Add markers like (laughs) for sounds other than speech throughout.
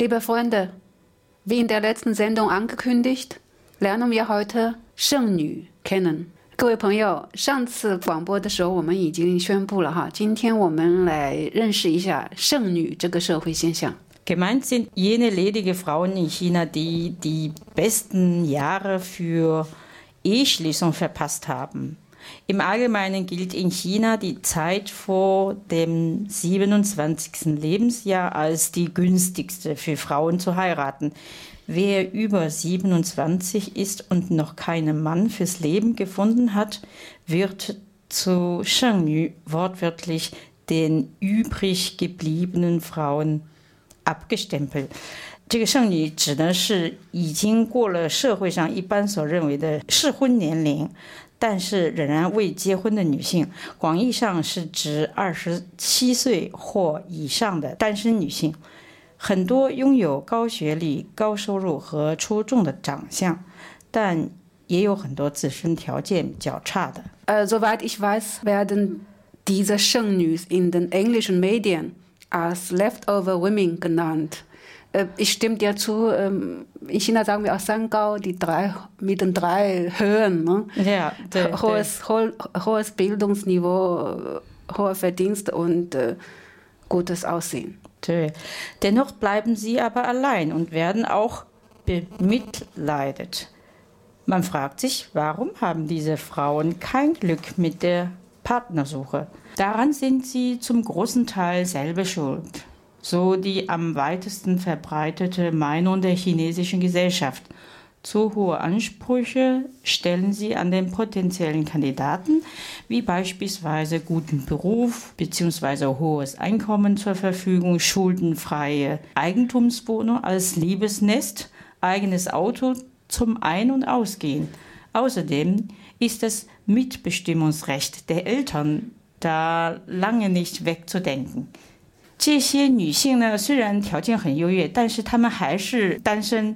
Liebe Freunde, wie in der letzten Sendung angekündigt, lernen wir heute 圣女 kennen. 各位朋友，上次广播的时候我们已经宣布了哈，今天我们来认识一下剩女这个社会现象。Gemeint sind jene ledige Frauen in China, die die besten Jahre für Eheschließung verpasst haben. Im Allgemeinen gilt in China die Zeit vor dem 27. Lebensjahr als die günstigste für Frauen zu heiraten. Wer über 27 ist und noch keinen Mann fürs Leben gefunden hat, wird zu Shengyu wortwörtlich den übrig gebliebenen Frauen abgestempelt. 这个剩女指的是已经过了社会上一般所认为的适婚年龄，但是仍然未结婚的女性，广义上是指二十七岁或以上的单身女性。很多拥有高学历、高收入和出众的长相，但也有很多自身条件较差的。呃，soweit ich weiß, werden diese Schönnüs in den englischen Medien als leftover women genannt. Äh, ich stimme dir zu, ähm, in China sagen wir auch Sangao, die drei, mit den drei Höhen. Ne? Ja, der, hohes, ho, hohes Bildungsniveau, hoher Verdienst und äh, gutes Aussehen. Dennoch bleiben sie aber allein und werden auch bemitleidet. Man fragt sich, warum haben diese Frauen kein Glück mit der Partnersuche? Daran sind sie zum großen Teil selber schuld so die am weitesten verbreitete Meinung der chinesischen Gesellschaft. Zu hohe Ansprüche stellen sie an den potenziellen Kandidaten, wie beispielsweise guten Beruf bzw. hohes Einkommen zur Verfügung, schuldenfreie Eigentumswohnung als Liebesnest, eigenes Auto zum Ein- und Ausgehen. Außerdem ist das Mitbestimmungsrecht der Eltern da lange nicht wegzudenken. 这些女性呢，虽然条件很优越，但是她们还是单身，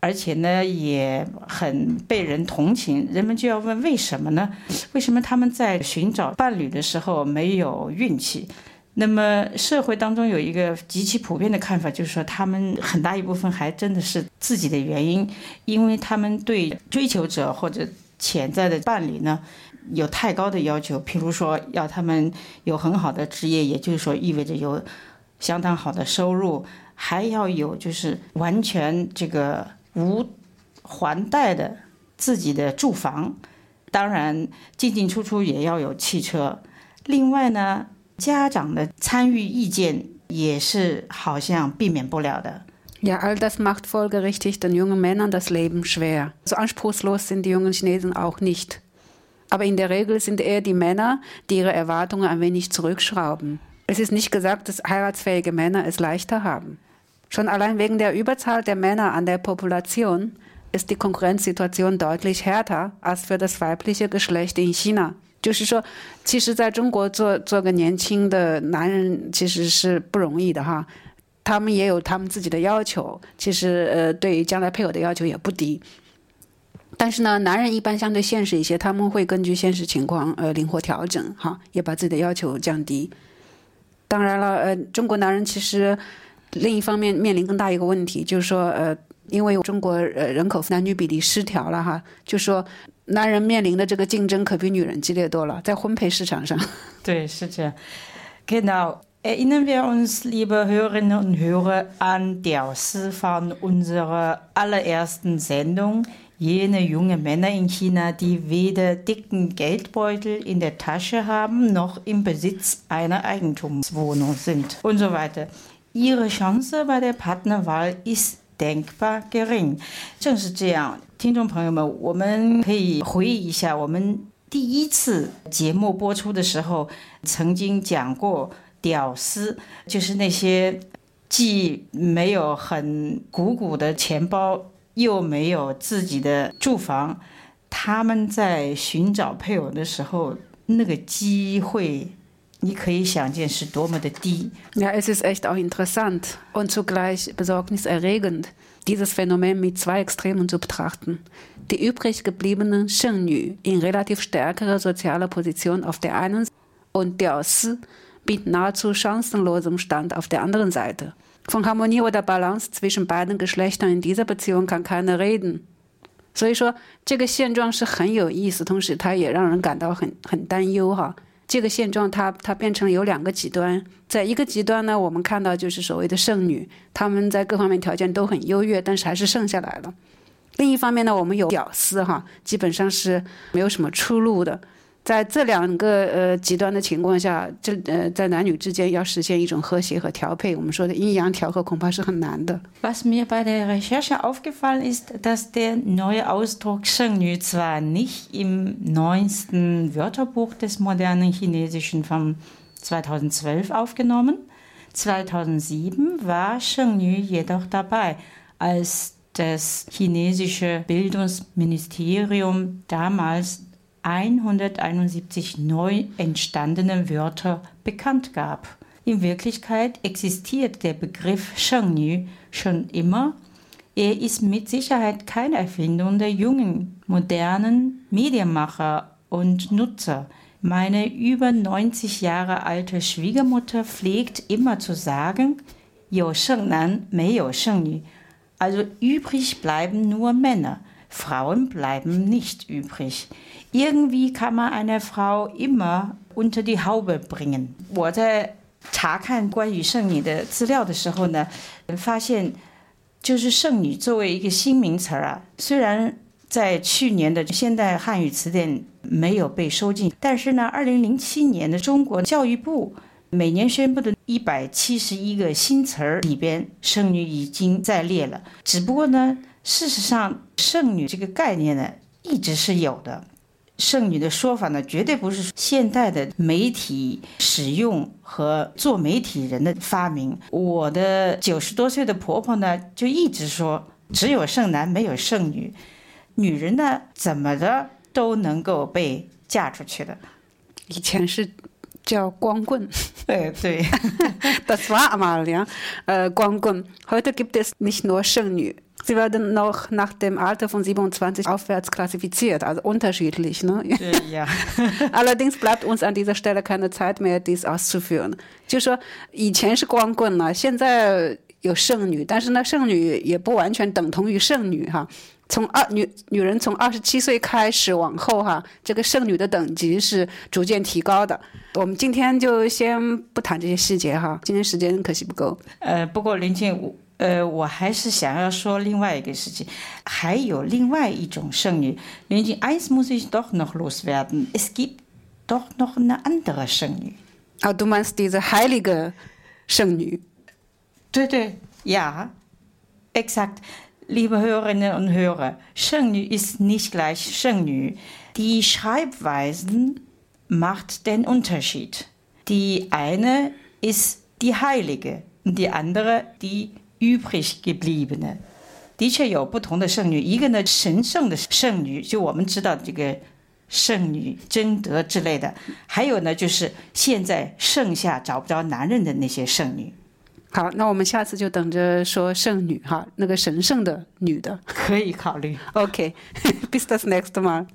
而且呢也很被人同情。人们就要问为什么呢？为什么他们在寻找伴侣的时候没有运气？那么社会当中有一个极其普遍的看法，就是说他们很大一部分还真的是自己的原因，因为他们对追求者或者潜在的伴侣呢。有太高的要求，譬如说要他们有很好的职业，也就是说意味着有相当好的收入，还要有就是完全这个无还贷的自己的住房，当然进进出出也要有汽车。另外呢，家长的参与意见也是好像避免不了的。Ja, all das macht folgerichtig den jungen Männern das Leben schwer. So anspruchslos sind die jungen Chinesen auch nicht. Aber in der Regel sind eher die Männer, die ihre Erwartungen ein wenig zurückschrauben. Es ist nicht gesagt, dass heiratsfähige Männer es leichter haben. Schon allein wegen der Überzahl der Männer an der Population ist die Konkurrenzsituation deutlich härter als für das weibliche Geschlecht in China. 就是说，其实在中国做做个年轻的男人其实是不容易的哈，他们也有他们自己的要求，其实呃对于将来配偶的要求也不低。但是呢，男人一般相对现实一些，他们会根据现实情况呃灵活调整，哈，也把自己的要求降低。当然了，呃，中国男人其实另一方面面临更大一个问题，就是说，呃，因为中国呃人口男女比例失调了哈，就说男人面临的这个竞争可比女人激烈多了，在婚配市场上。对，是这样。Genau. (laughs) Erinnern wir uns, liebe Hörerinnen und Hörer, an der von unserer allerersten Sendung. jene junge Männer in China, die weder dicken Geldbeutel in der Tasche haben, noch im Besitz einer Eigentumswohnung sind und so weiter. Ihre Chance bei der Partnerwahl ist denkbar gering。正是这样，听众朋友们，我们可以回忆一下，我们第一次节目播出的时候，曾经讲过“屌丝”，就是那些既没有很鼓鼓的钱包。又没有自己的住房，他们在寻找配偶的时候，那个机会，你可以想见是多么的低。Ja, es ist echt auch interessant und zugleich besorgniserregend, dieses Phänomen mit zwei Extremen zu betrachten. Die übrig gebliebenen Shengyu in relativ stärkerer sozialer Position auf der einen und der Si mit nahezu chancenlosem Stand auf der anderen Seite. Von Harmonie oder Balance zwischen beiden Geschlechtern in dieser Beziehung kann keiner reden。所以说，这个现状是很有意思，同时它也让人感到很很担忧哈。 这个现状它它变成有两个极端，在一个极端呢，我们看到就是所谓的剩女，她们在各方面条件都很优越，但是还是剩下来了。另一方面呢，我们有屌丝哈，基本上是没有什么出路的。在这两个呃极端的情况下，这呃在男女之间要实现一种和谐和调配，我们说的阴阳调和恐怕是很难的。Was mir bei der Recherche aufgefallen ist, dass der neue Ausdruck Shengnu zwar nicht im neuesten Wörterbuch des modernen Chinesischen von 2012 aufgenommen, 2007 war Shengnu jedoch dabei, als das chinesische Bildungsministerium damals 171 neu entstandene Wörter bekannt gab. In Wirklichkeit existiert der Begriff Shengnu schon immer. Er ist mit Sicherheit keine Erfindung der jungen, modernen Medienmacher und Nutzer. Meine über 90 Jahre alte Schwiegermutter pflegt immer zu sagen, Yo Shengnan, mei Yo Shengnu. Also übrig bleiben nur Männer. Frauen bleiben nicht übrig. Irgendwie kann man eine Frau immer unter die Haube bringen. 我在查看关于剩女的资料的时候呢，发现就是剩女作为一个新名词儿啊，虽然在去年的现代汉语词典没有被收进，但是呢，二零零七年的中国教育部每年宣布的一百七十一个新词儿里边，剩女已经在列了。只不过呢。事实上，剩女这个概念呢，一直是有的。剩女的说法呢，绝对不是现代的媒体使用和做媒体人的发明。我的九十多岁的婆婆呢，就一直说，只有剩男，没有剩女。女人呢，怎么的都能够被嫁出去的。以前是叫光棍，对对，Das war einmal ja，呃，光棍。Heute gibt es nicht nur 剩女。Sie werden noch nach dem Alter von 27 aufwärts klassifiziert, also unterschiedlich. Ne? Ja. (laughs) Allerdings bleibt uns an dieser Stelle keine Zeit mehr, dies auszuführen. 就说以前是光棍了，现在有剩女，但是呢，剩女也不完全等同于剩女哈。从二女女人从二十七岁开始往后哈，这个剩女的等级是逐渐提高的。我们今天就先不谈这些细节哈，今天时间可惜不够。呃，不过林静我。 呃，我还是想要说另外一个事情，还有另外一种剩女。林静，eins muss ich doch noch loswerden. Es gibt doch noch eine andere 剩女。啊，du meinst diese heilige 剩女？对对，ja, exakt. Liebe Hörerinnen und Hörer, 剩女 ist nicht gleich 剩女。Die Schreibweisen macht den Unterschied. Die eine ist die Heilige, die andere die übrig gebliebene，的确有不同的圣女，一个呢神圣的圣女，就我们知道这个圣女贞德之类的，还有呢就是现在剩下找不着男人的那些圣女。好，那我们下次就等着说圣女哈，那个神圣的女的可以考虑。OK，bis das nächste Mal。